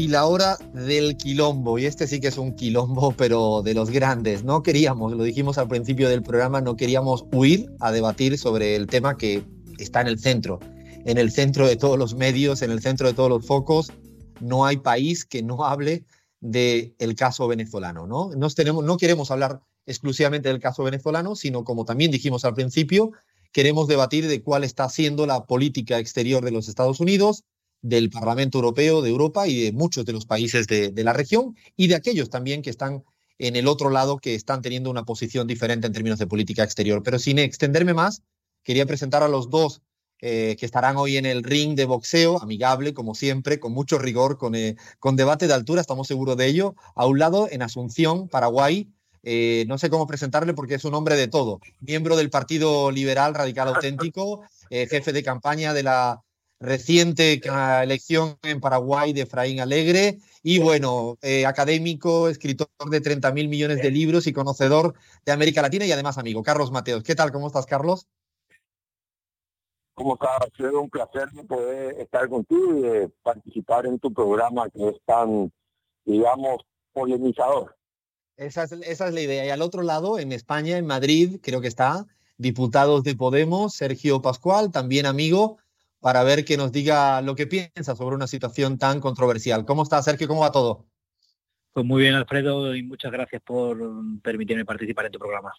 y la hora del quilombo. Y este sí que es un quilombo, pero de los grandes. No queríamos, lo dijimos al principio del programa, no queríamos huir a debatir sobre el tema que está en el centro, en el centro de todos los medios, en el centro de todos los focos. No hay país que no hable del el caso venezolano. ¿no? Nos tenemos, no queremos hablar exclusivamente del caso venezolano, sino como también dijimos al principio, queremos debatir de cuál está siendo la política exterior de los Estados Unidos, del Parlamento Europeo, de Europa y de muchos de los países de, la región y de aquellos también que están en el otro lado que están teniendo una posición diferente en términos de política exterior. Pero sin extenderme más, quería presentar a los dos eh, que estarán hoy en el ring de boxeo, amigable, como siempre, con mucho rigor, con, eh, con debate de altura, estamos seguros de ello. A un lado, en Asunción, Paraguay, eh, no sé cómo presentarle porque es un hombre de todo. Miembro del Partido Liberal Radical Auténtico, jefe de campaña de la reciente elección en Paraguay de Efraín Alegre y bueno, eh, académico, escritor de 30 mil millones de libros y conocedor de América Latina y además amigo, Carlos Mateos. ¿Qué tal? ¿Cómo estás, Carlos? ¿Cómo estás? Sido un placer poder estar contigo y participar en tu programa que es tan, digamos, polemizador. Esa es, esa es la idea. Y al otro lado, en España, en Madrid, creo que está, diputados de Podemos, Sergio Pascual, también amigo, para ver que nos diga lo que piensa sobre una situación tan controversial. ¿Cómo está, Sergio? ¿Cómo va todo? Pues muy bien, Alfredo, y muchas gracias por permitirme participar en tu programa.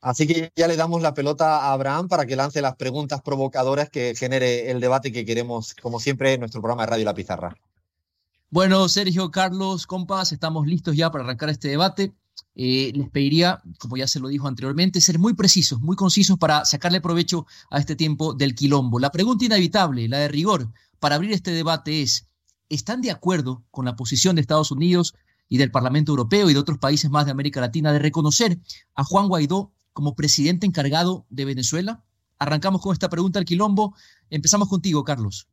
Así que ya le damos la pelota a Abraham para que lance las preguntas provocadoras que genere el debate que queremos, como siempre, en nuestro programa de Radio La Pizarra. Bueno, Sergio, Carlos, compas, estamos listos ya para arrancar este debate. Eh, les pediría, como ya se lo dijo anteriormente, ser muy precisos, muy concisos para sacarle provecho a este tiempo del quilombo. La pregunta inevitable, la de rigor, para abrir este debate es, ¿están de acuerdo con la posición de Estados Unidos y del Parlamento Europeo y de otros países más de América Latina de reconocer a Juan Guaidó como presidente encargado de Venezuela? Arrancamos con esta pregunta al quilombo. Empezamos contigo, Carlos.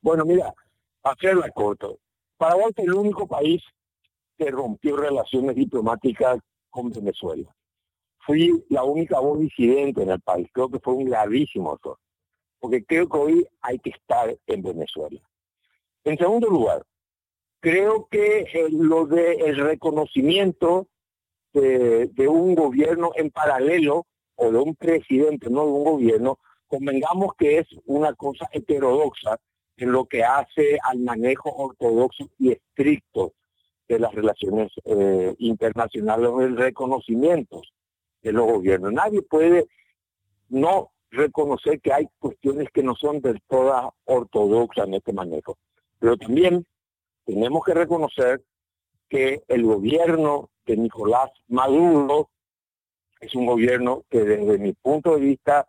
Bueno, mira, hacerla corto. Paraguay es el único país que rompió relaciones diplomáticas con Venezuela. Fui la única voz disidente en el país. Creo que fue un gravísimo error, porque creo que hoy hay que estar en Venezuela. En segundo lugar, creo que eh, lo el reconocimiento de, de, un gobierno en paralelo o de un presidente, no de un gobierno, convengamos que es una cosa heterodoxa en lo que hace al manejo ortodoxo y estricto de las relaciones eh, internacionales o el reconocimiento de los gobiernos. Nadie puede no reconocer que hay cuestiones que no son del todo ortodoxas en este manejo. Pero también tenemos que reconocer que el gobierno de Nicolás Maduro es un gobierno que desde mi punto de vista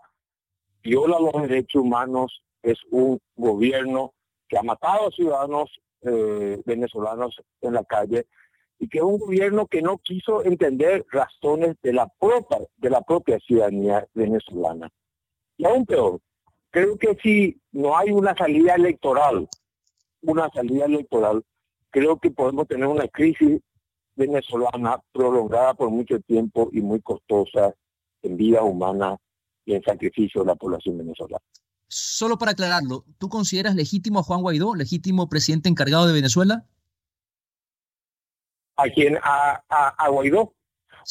viola los derechos humanos, es un gobierno que ha matado a ciudadanos eh, venezolanos en la calle y que un gobierno que no quiso entender razones de la propia, de la propia ciudadanía venezolana. Y aún peor, creo que si no hay una salida electoral, una salida electoral, creo que podemos tener una crisis venezolana prolongada por mucho tiempo y muy costosa en vida humana y en sacrificio de la población venezolana. Solo para aclararlo, ¿tú consideras legítimo a Juan Guaidó, legítimo presidente encargado de Venezuela? ¿A quién? ¿A, a, Guaidó?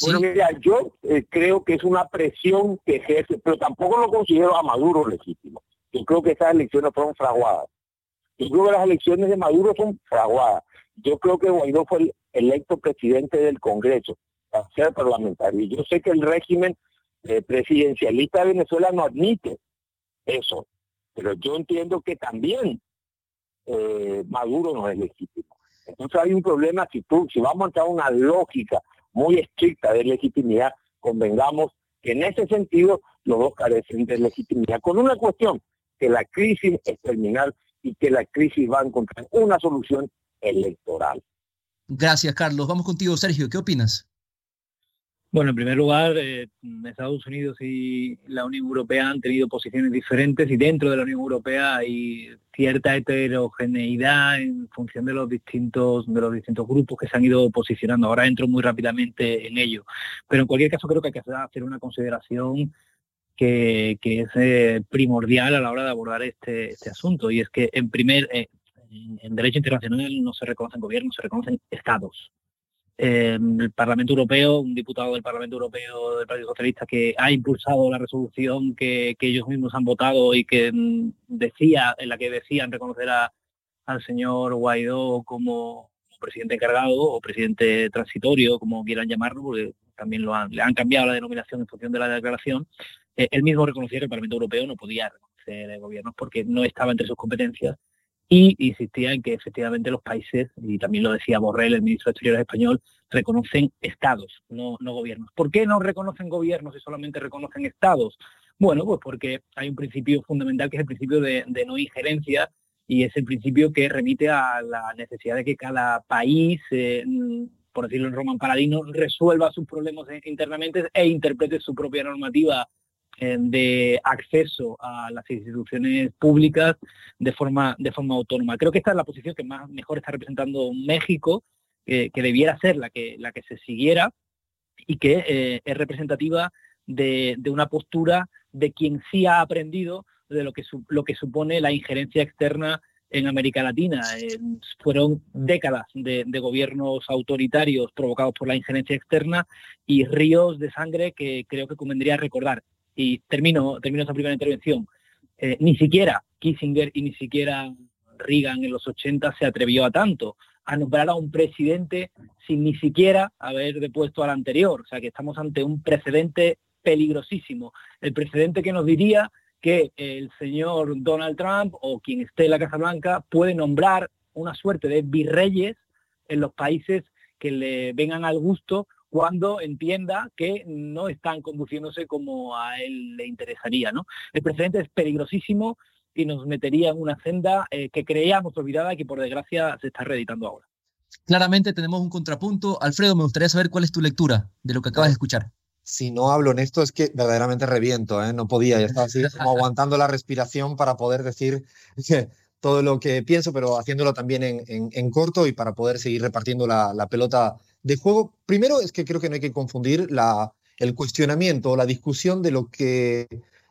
Bueno, mira, yo eh, creo que es una presión que ejerce, pero tampoco lo considero a Maduro legítimo. Yo creo que esas elecciones fueron fraguadas. Yo creo que las elecciones de Maduro son fraguadas. Yo creo que Guaidó fue el electo presidente del Congreso para ser parlamentario. Y yo sé que el régimen eh, presidencialista de Venezuela no admite eso. Pero yo entiendo que también eh, Maduro no es legítimo. Entonces hay un problema si tú, si vamos a entrar a una lógica muy estricta de legitimidad, convengamos que en ese sentido los dos carecen de legitimidad. Con una cuestión, que la crisis es terminal y que la crisis va a encontrar una solución electoral. Gracias, Carlos. Vamos contigo, Sergio. ¿Qué opinas? Bueno, en primer lugar, eh, Estados Unidos y la Unión Europea han tenido posiciones diferentes y dentro de la Unión Europea hay cierta heterogeneidad en función de los distintos de los distintos grupos que se han ido posicionando. Ahora entro muy rápidamente en ello, pero en cualquier caso creo que hay que hacer una consideración que, es eh, primordial a la hora de abordar este, este asunto y es que en primer eh, en, derecho internacional no se reconocen gobiernos, se reconocen estados. Eh, el Parlamento Europeo, un diputado del Parlamento Europeo del Partido Socialista que ha impulsado la resolución que, ellos mismos han votado y que mm, decía, en la que decían reconocer al señor Guaidó como presidente encargado o presidente transitorio, como quieran llamarlo, porque también lo han, le han cambiado la denominación en función de la declaración, eh, él mismo reconocía que el Parlamento Europeo no podía reconocer gobiernos porque no estaba entre sus competencias y insistía en que efectivamente los países, y también lo decía Borrell, el ministro de Exteriores español, reconocen estados, no, no gobiernos. ¿Por qué no reconocen gobiernos y solamente reconocen estados? Bueno, pues porque hay un principio fundamental que es el principio de, no injerencia y es el principio que remite a la necesidad de que cada país, eh, por decirlo en Roman Paladino, resuelva sus problemas internamente e interprete su propia normativa de acceso a las instituciones públicas de forma, de forma autónoma. Creo que esta es la posición que más mejor está representando México, que debiera ser la que, la que se siguiera y que eh, es representativa de, una postura de quien sí ha aprendido de lo que, lo que supone la injerencia externa en América Latina. Eh, fueron décadas de, de, gobiernos autoritarios provocados por la injerencia externa y ríos de sangre que creo que convendría recordar y termino, termino esta primera intervención, eh, ni siquiera Kissinger y ni siquiera Reagan en los 80 se atrevió a tanto, a nombrar a un presidente sin ni siquiera haber depuesto al anterior. O sea que estamos ante un precedente peligrosísimo. El precedente que nos diría que el señor Donald Trump o quien esté en la Casa Blanca puede nombrar una suerte de virreyes en los países que le vengan al gusto cuando entienda que no están conduciéndose como a él le interesaría. ¿no? El precedente es peligrosísimo y nos metería en una senda eh, que creíamos olvidada y que por desgracia se está reeditando ahora. Claramente tenemos un contrapunto. Alfredo, me gustaría saber cuál es tu lectura de lo que acabas de escuchar. Si no hablo en esto es que verdaderamente reviento, ¿eh? no podía, ya estaba así como aguantando la respiración para poder decir todo lo que pienso, pero haciéndolo también en, corto y para poder seguir repartiendo la, la pelota de juego. Primero es que creo que no hay que confundir el cuestionamiento o la discusión de lo que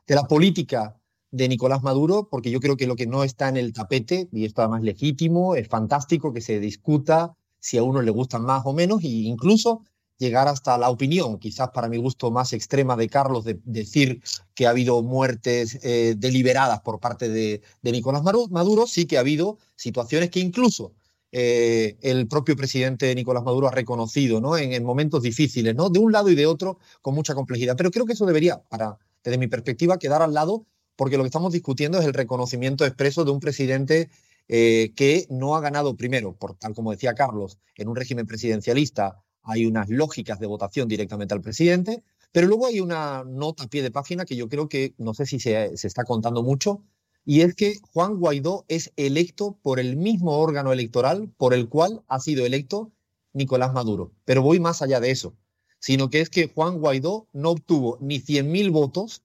de la política de Nicolás Maduro, porque yo creo que lo que no está en el tapete, y esto además legítimo, es fantástico que se discuta si a uno le gustan más o menos, e incluso llegar hasta la opinión, quizás para mi gusto más extrema de Carlos, de decir que ha habido muertes eh, deliberadas por parte de Nicolás Maduro, sí que ha habido situaciones que incluso eh, el propio presidente Nicolás Maduro ha reconocido ¿no? En, momentos difíciles, ¿no? de un lado y de otro, con mucha complejidad. Pero creo que eso debería, para, desde mi perspectiva, quedar al lado, porque lo que estamos discutiendo es el reconocimiento expreso de un presidente eh, que no ha ganado primero, por tal como decía Carlos, en un régimen presidencialista hay unas lógicas de votación directamente al presidente, pero luego hay una nota a pie de página que yo creo que, no sé si se, se está contando mucho, y es que Juan Guaidó es electo por el mismo órgano electoral por el cual ha sido electo Nicolás Maduro. Pero voy más allá de eso, sino que es que Juan Guaidó no obtuvo ni 100.000 votos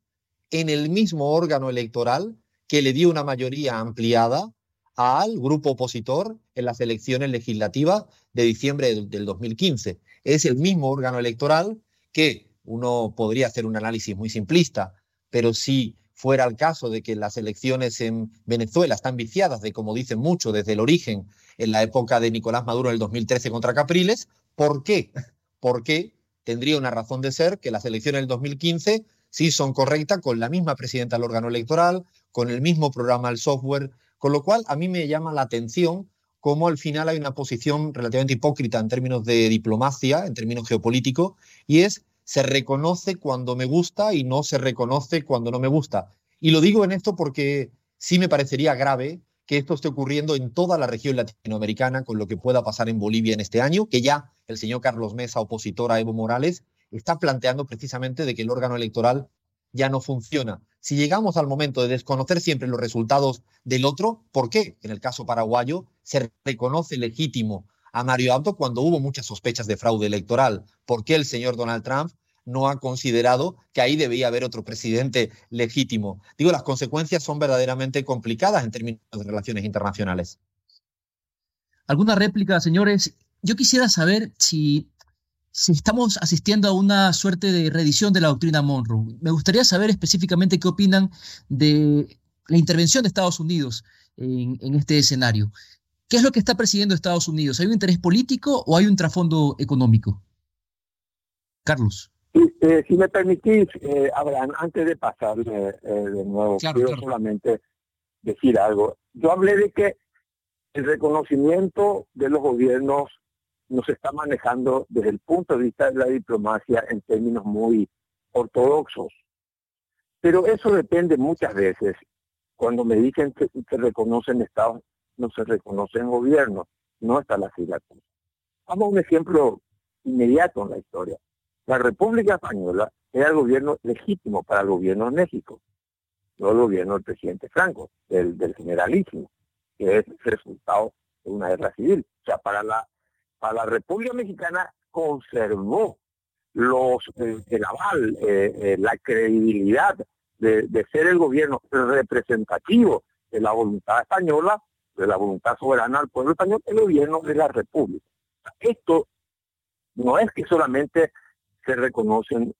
en el mismo órgano electoral que le dio una mayoría ampliada al grupo opositor en las elecciones legislativas de diciembre del 2015. Es el mismo órgano electoral que uno podría hacer un análisis muy simplista, pero si fuera el caso de que las elecciones en Venezuela están viciadas, de como dicen mucho, desde el origen, en la época de Nicolás Maduro en el 2013 contra Capriles, ¿por qué? ¿Por qué tendría una razón de ser que las elecciones del 2015 sí son correctas con la misma presidenta del órgano electoral, con el mismo programa del software, con lo cual a mí me llama la atención cómo al final hay una posición relativamente hipócrita en términos de diplomacia, en términos geopolíticos, y es se reconoce cuando me gusta y no se reconoce cuando no me gusta. Y lo digo en esto porque sí me parecería grave que esto esté ocurriendo en toda la región latinoamericana con lo que pueda pasar en Bolivia en este año, que ya el señor Carlos Mesa, opositor a Evo Morales, está planteando precisamente de que el órgano electoral ya no funciona. Si llegamos al momento de desconocer siempre los resultados del otro, ¿por qué en el caso paraguayo se reconoce legítimo a Mario Abdo cuando hubo muchas sospechas de fraude electoral? ¿Por qué el señor Donald Trump no ha considerado que ahí debía haber otro presidente legítimo. Digo, las consecuencias son verdaderamente complicadas en términos de relaciones internacionales. ¿Alguna réplica, señores? Yo quisiera saber si, si estamos asistiendo a una suerte de reedición de la doctrina Monroe. Me gustaría saber específicamente qué opinan de la intervención de Estados Unidos en, en este escenario. ¿Qué es lo que está presidiendo Estados Unidos? ¿Hay un interés político o hay un trasfondo económico? Carlos. Eh, si me permitís, eh, Abraham, antes de pasar de nuevo, quiero solamente decir algo. Yo hablé de que el reconocimiento de los gobiernos nos está manejando desde el punto de vista de la diplomacia en términos muy ortodoxos. Pero eso depende muchas veces. Cuando me dicen que se reconocen estados, no se reconocen gobiernos. No está la fila. Vamos a un ejemplo inmediato en la historia. La República Española era el gobierno legítimo para el gobierno de México, no el gobierno del presidente Franco, del, del generalísimo, que es resultado de una guerra civil. O sea, para la, para la República Mexicana conservó los eh, el aval, eh, eh, la credibilidad de, de, ser el gobierno representativo de la voluntad española, de la voluntad soberana del pueblo español, el gobierno de la República. Esto no es que solamente se reconocen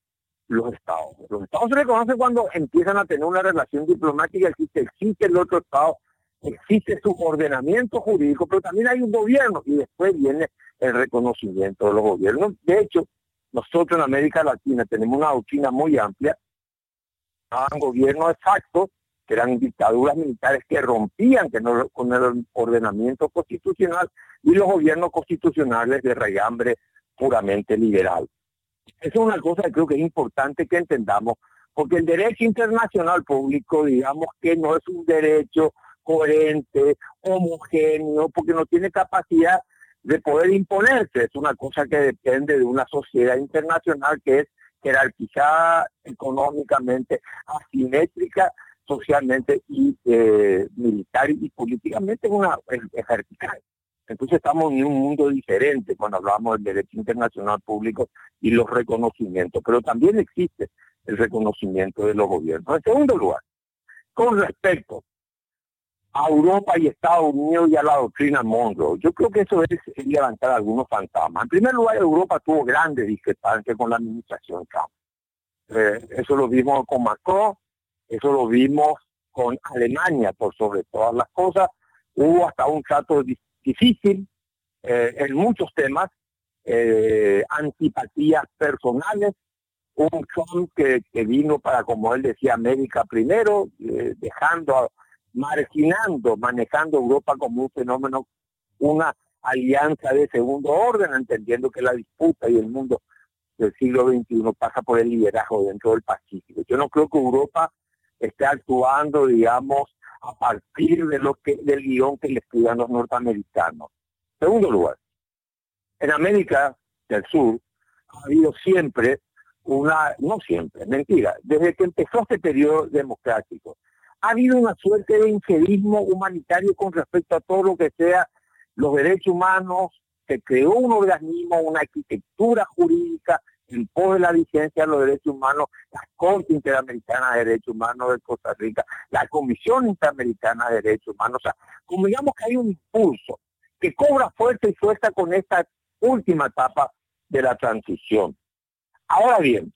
los estados. Los estados se reconocen cuando empiezan a tener una relación diplomática, existe, existe el otro estado, existe su ordenamiento jurídico, pero también hay un gobierno y después viene el reconocimiento de los gobiernos. De hecho, nosotros en América Latina tenemos una doctrina muy amplia, un gobiernos de facto, que eran dictaduras militares que rompían con el ordenamiento constitucional, y los gobiernos constitucionales de regambre puramente liberal. Es una cosa que creo que es importante que entendamos, porque el derecho internacional público, digamos que no es un derecho coherente, homogéneo, porque no tiene capacidad de poder imponerse. Es una cosa que depende de una sociedad internacional que es jerarquizada económicamente, asimétrica socialmente y eh, militar y políticamente una es. Entonces estamos en un mundo diferente cuando hablamos del derecho internacional público y los reconocimientos, pero también existe el reconocimiento de los gobiernos. En segundo lugar, con respecto a Europa y Estados Unidos y a la doctrina Monroe, yo creo que eso es, levantar algunos fantasmas. En primer lugar, Europa tuvo grandes discrepancias con la administración Trump. Eh, eso lo vimos con Macron, eso lo vimos con Alemania por sobre todas las cosas. Hubo hasta un trato difícil eh, en muchos temas, eh, antipatías personales, un Trump que, vino para, como él decía, América primero, eh, dejando, marginando, manejando Europa como un fenómeno, una alianza de segundo orden, entendiendo que la disputa y el mundo del siglo XXI pasa por el liderazgo dentro del Pacífico. Yo no creo que Europa esté actuando, digamos, a partir de lo que, del guion que le escriban los norteamericanos. Segundo lugar, en América del Sur ha habido siempre una, no siempre, mentira, desde que empezó este periodo democrático, ha habido una suerte de inferismo humanitario con respecto a todo lo que sea los derechos humanos, se creó un organismo, una arquitectura jurídica en pos de la vigencia de los derechos humanos, la Corte Interamericana de Derechos Humanos de Costa Rica, la Comisión Interamericana de Derechos Humanos, o sea, como digamos que hay un impulso que cobra fuerza y fuerza con esta última etapa de la transición. Ahora bien,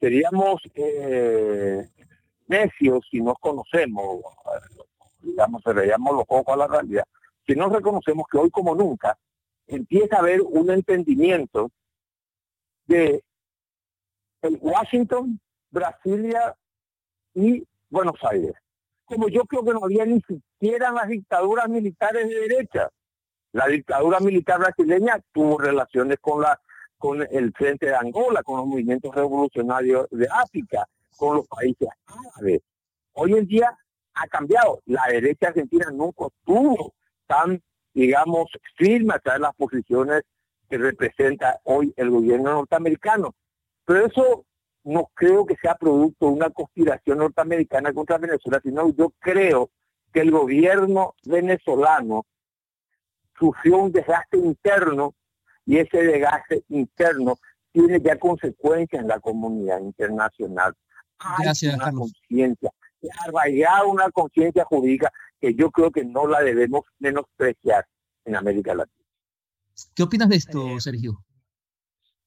seríamos eh, necios si nos conocemos, digamos, se veíamos los ojos a la realidad, si no reconocemos que hoy como nunca empieza a haber un entendimiento de Washington, Brasilia y Buenos Aires. Como yo creo que no había ni siquiera las dictaduras militares de derecha. La dictadura militar brasileña tuvo relaciones con la con el frente de Angola, con los movimientos revolucionarios de África, con los países árabes. Hoy en día ha cambiado. La derecha argentina nunca tuvo tan, digamos, firme a las posiciones que representa hoy el gobierno norteamericano. Pero eso no creo que sea producto de una conspiración norteamericana contra Venezuela, sino yo creo que el gobierno venezolano sufrió un desgaste interno y ese desgaste interno tiene ya consecuencias en la comunidad internacional. Hay Gracias, una conciencia, arraigar una conciencia jurídica que yo creo que no la debemos menospreciar en América Latina. ¿Qué opinas de esto, Sergio?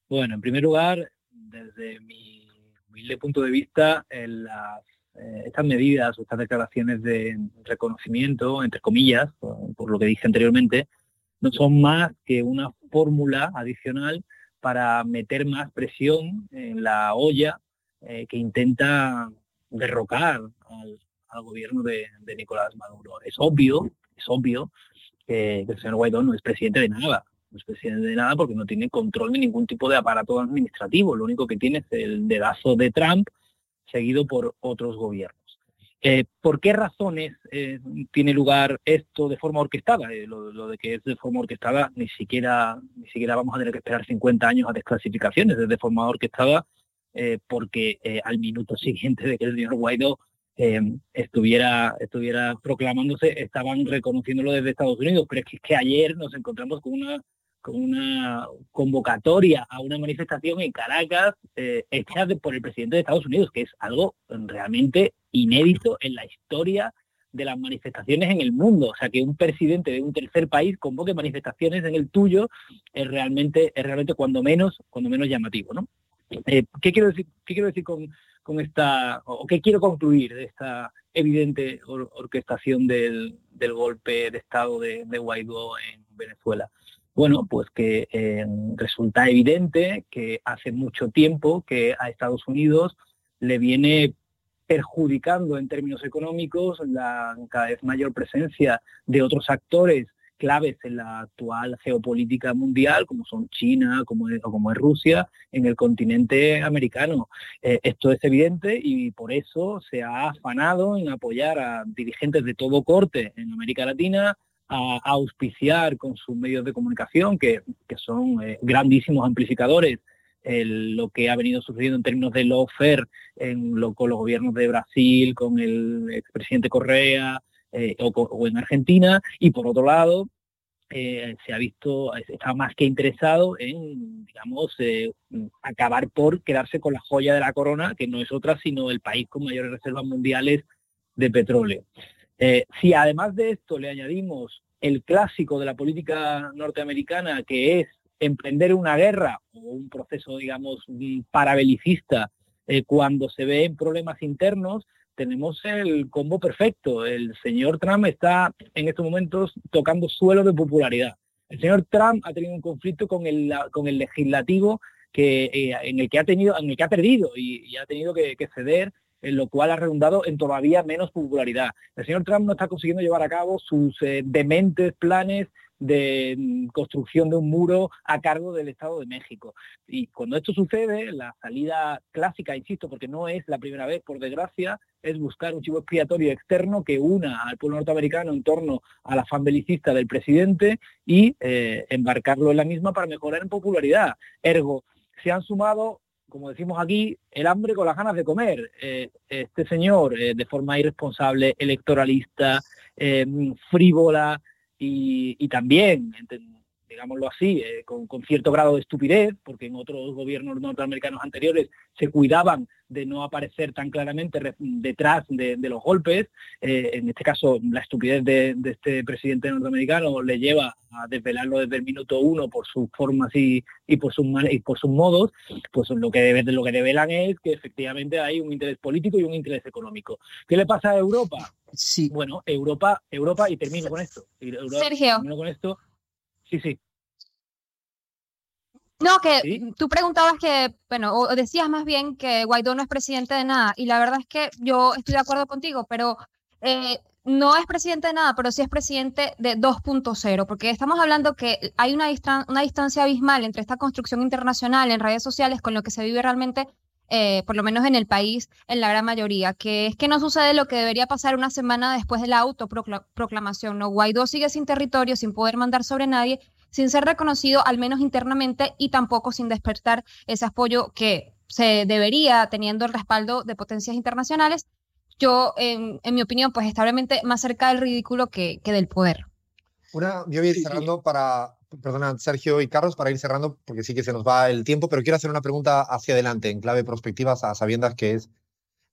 Bueno, en primer lugar, desde mi humilde punto de vista, eh, estas medidas o estas declaraciones de reconocimiento, entre comillas, por, lo que dije anteriormente, no son más que una fórmula adicional para meter más presión en la olla eh, que intenta derrocar al, gobierno de, Nicolás Maduro. Es obvio, es obvio que, el señor Guaidó no es presidente de nada, no es presidente de nada porque no tiene control de ningún tipo de aparato administrativo. Lo único que tiene es el dedazo de Trump seguido por otros gobiernos. Eh, ¿Por qué razones eh, tiene lugar esto de forma orquestada? Eh, lo, de que es de forma orquestada, ni siquiera, ni siquiera vamos a tener que esperar 50 años a desclasificaciones, es de forma orquestada porque al minuto siguiente de que el señor Guaidó estuviera, estuviera proclamándose, estaban reconociéndolo desde Estados Unidos, pero es que ayer nos encontramos con una una convocatoria a una manifestación en Caracas eh, hecha por el presidente de Estados Unidos, que es algo realmente inédito en la historia de las manifestaciones en el mundo. O sea, que un presidente de un tercer país convoque manifestaciones en el tuyo es realmente, es realmente cuando menos, cuando menos llamativo. ¿no? Eh, ¿qué, quiero decir, ¿Qué quiero decir con, con esta, o qué quiero concluir de esta evidente orquestación del, del, golpe de Estado de Guaidó en Venezuela? Bueno, pues que eh, resulta evidente que hace mucho tiempo que a Estados Unidos le viene perjudicando en términos económicos la cada vez mayor presencia de otros actores claves en la actual geopolítica mundial, como son China o como es Rusia, en el continente americano. Eh, esto es evidente y por eso se ha afanado en apoyar a dirigentes de todo corte en América Latina, a, auspiciar con sus medios de comunicación, que, son eh, grandísimos amplificadores, lo que ha venido sucediendo en términos de lawfare en lo, con los gobiernos de Brasil, con el expresidente Correa eh, o, en Argentina, y por otro lado, eh, se ha visto, está más que interesado en, digamos, acabar por quedarse con la joya de la corona, que no es otra sino el país con mayores reservas mundiales de petróleo. Eh, si además de esto le añadimos el clásico de la política norteamericana, que es emprender una guerra o un proceso, digamos, parabelicista eh, cuando se ven problemas internos, tenemos el combo perfecto. El señor Trump está en estos momentos tocando suelo de popularidad. El señor Trump ha tenido un conflicto con el, con el legislativo que, eh, en el que ha tenido, en el que ha perdido y, ha tenido que ceder en lo cual ha redundado en todavía menos popularidad. El señor Trump no está consiguiendo llevar a cabo sus eh, dementes planes de mm, construcción de un muro a cargo del Estado de México. Y cuando esto sucede, la salida clásica, insisto, porque no es la primera vez, por desgracia, es buscar un chivo expiatorio externo que una al pueblo norteamericano en torno a la fan belicista del presidente y eh, embarcarlo en la misma para mejorar en popularidad. Ergo, se han sumado como decimos aquí, el hambre con las ganas de comer. Eh, este señor, eh, de forma irresponsable, electoralista, eh, frívola y, y también, digámoslo así, eh, con, cierto grado de estupidez, porque en otros gobiernos norteamericanos anteriores se cuidaban de no aparecer tan claramente detrás de, los golpes. Eh, en este caso, la estupidez de, este presidente norteamericano le lleva a desvelarlo desde el minuto uno por sus formas y, por, sus, y por sus modos, pues lo que, lo que develan es que efectivamente hay un interés político y un interés económico. ¿Qué le pasa a Europa? Sí. Bueno, Europa, Europa, y termino con esto. Sergio. Termino con esto. Sí, sí. No, que tú preguntabas que, bueno, o decías más bien que Guaidó no es presidente de nada, y la verdad es que yo estoy de acuerdo contigo, pero eh, no es presidente de nada, pero sí es presidente de 2.0, porque estamos hablando que hay una, una distancia abismal entre esta construcción internacional en redes sociales con lo que se vive realmente, eh, por lo menos en el país, en la gran mayoría, que es que no sucede lo que debería pasar una semana después de la autoproclamación, ¿no? Guaidó sigue sin territorio, sin poder mandar sobre nadie, sin ser reconocido al menos internamente y tampoco sin despertar ese apoyo que se debería teniendo el respaldo de potencias internacionales. Yo, en, mi opinión, pues está más cerca del ridículo que, que del poder. Una, yo voy a ir cerrando para, perdona, Sergio y Carlos, para ir cerrando, porque sí que se nos va el tiempo, pero quiero hacer una pregunta hacia adelante, en clave prospectivas, a sabiendas que es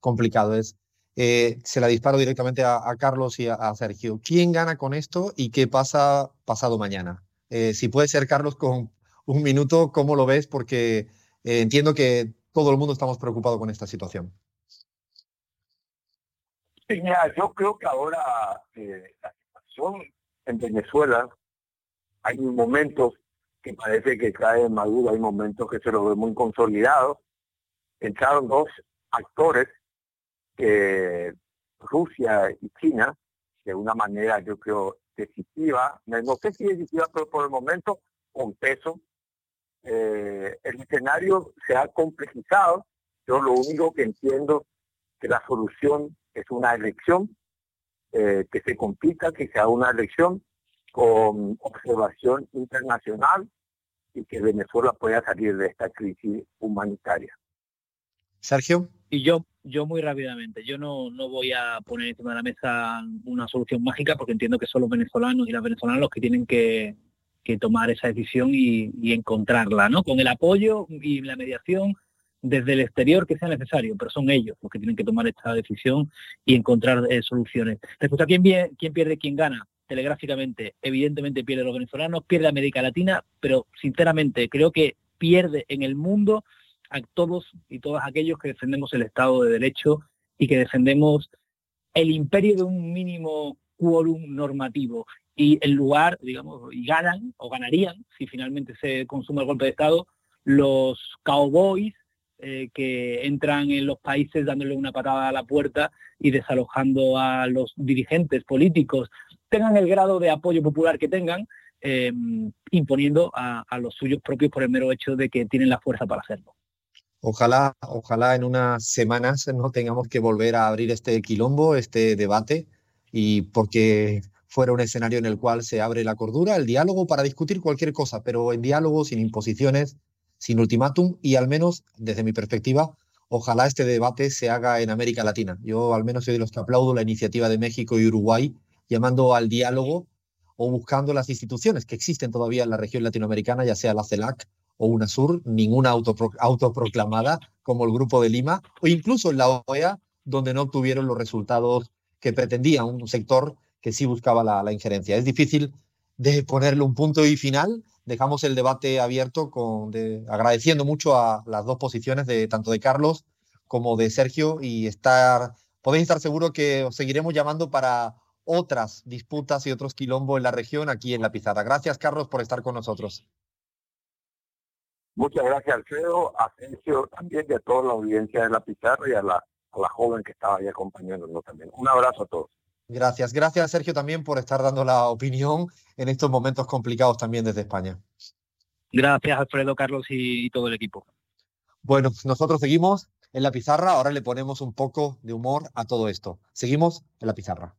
complicado. Es, eh, se la disparo directamente a, Carlos y a, Sergio. ¿Quién gana con esto y qué pasa pasado mañana? Eh, si puede ser, Carlos, con un minuto, ¿cómo lo ves? Porque eh, entiendo que todo el mundo estamos preocupados con esta situación. yo creo que ahora la situación en Venezuela hay momentos que parece que cae Maduro, hay momentos que se lo ve muy consolidado. Entraron dos actores, Rusia y China, de una manera yo creo decisiva, no sé si decisiva, pero por el momento con peso. Eh, el escenario se ha complejizado. Yo lo único que entiendo que la solución es una elección, eh, que se compita, que sea una elección con observación internacional y que Venezuela pueda salir de esta crisis humanitaria. Sergio. Y yo, yo muy rápidamente, yo no, no voy a poner encima de la mesa una solución mágica porque entiendo que son los venezolanos y las venezolanas los que tienen que, tomar esa decisión y, encontrarla, ¿no? Con el apoyo y la mediación desde el exterior que sea necesario, pero son ellos los que tienen que tomar esta decisión y encontrar eh, soluciones. Respecto a quién, quién pierde, quién gana, telegráficamente, evidentemente pierde los venezolanos, pierde América Latina, pero sinceramente creo que pierde en el mundo a todos y todas aquellos que defendemos el Estado de Derecho y que defendemos el imperio de un mínimo quórum normativo. Y el lugar, digamos, y ganan o ganarían, si finalmente se consume el golpe de Estado, los cowboys eh, que entran en los países dándole una patada a la puerta y desalojando a los dirigentes políticos, tengan el grado de apoyo popular que tengan, eh, imponiendo a, a los suyos propios por el mero hecho de que tienen la fuerza para hacerlo. Ojalá, ojalá en unas semanas no tengamos que volver a abrir este quilombo, este debate, y porque fuera un escenario en el cual se abre la cordura, el diálogo para discutir cualquier cosa, pero en diálogo, sin imposiciones, sin ultimátum, y al menos, desde mi perspectiva, ojalá este debate se haga en América Latina. Yo al menos soy de los que aplaudo la iniciativa de México y Uruguay, llamando al diálogo o buscando las instituciones que existen todavía en la región latinoamericana, ya sea la CELAC o UNASUR, ninguna autoproclamada como el Grupo de Lima, o incluso en la OEA, donde no obtuvieron los resultados que pretendía un sector que sí buscaba la, injerencia. Es difícil de ponerle un punto y final. Dejamos el debate abierto con, agradeciendo mucho a las dos posiciones de tanto de Carlos como de Sergio y estar, podéis estar seguros que os seguiremos llamando para otras disputas y otros quilombos en la región aquí en la pizarra. Gracias, Carlos, por estar con nosotros. Muchas gracias, Alfredo, a Sergio también y a toda la audiencia de la pizarra y a la, a la joven que estaba ahí acompañándonos también. Un abrazo a todos. Gracias, gracias Sergio también por estar dando la opinión en estos momentos complicados también desde España. Gracias Alfredo, Carlos y todo el equipo. Bueno, nosotros seguimos en la pizarra, ahora le ponemos un poco de humor a todo esto. Seguimos en la pizarra.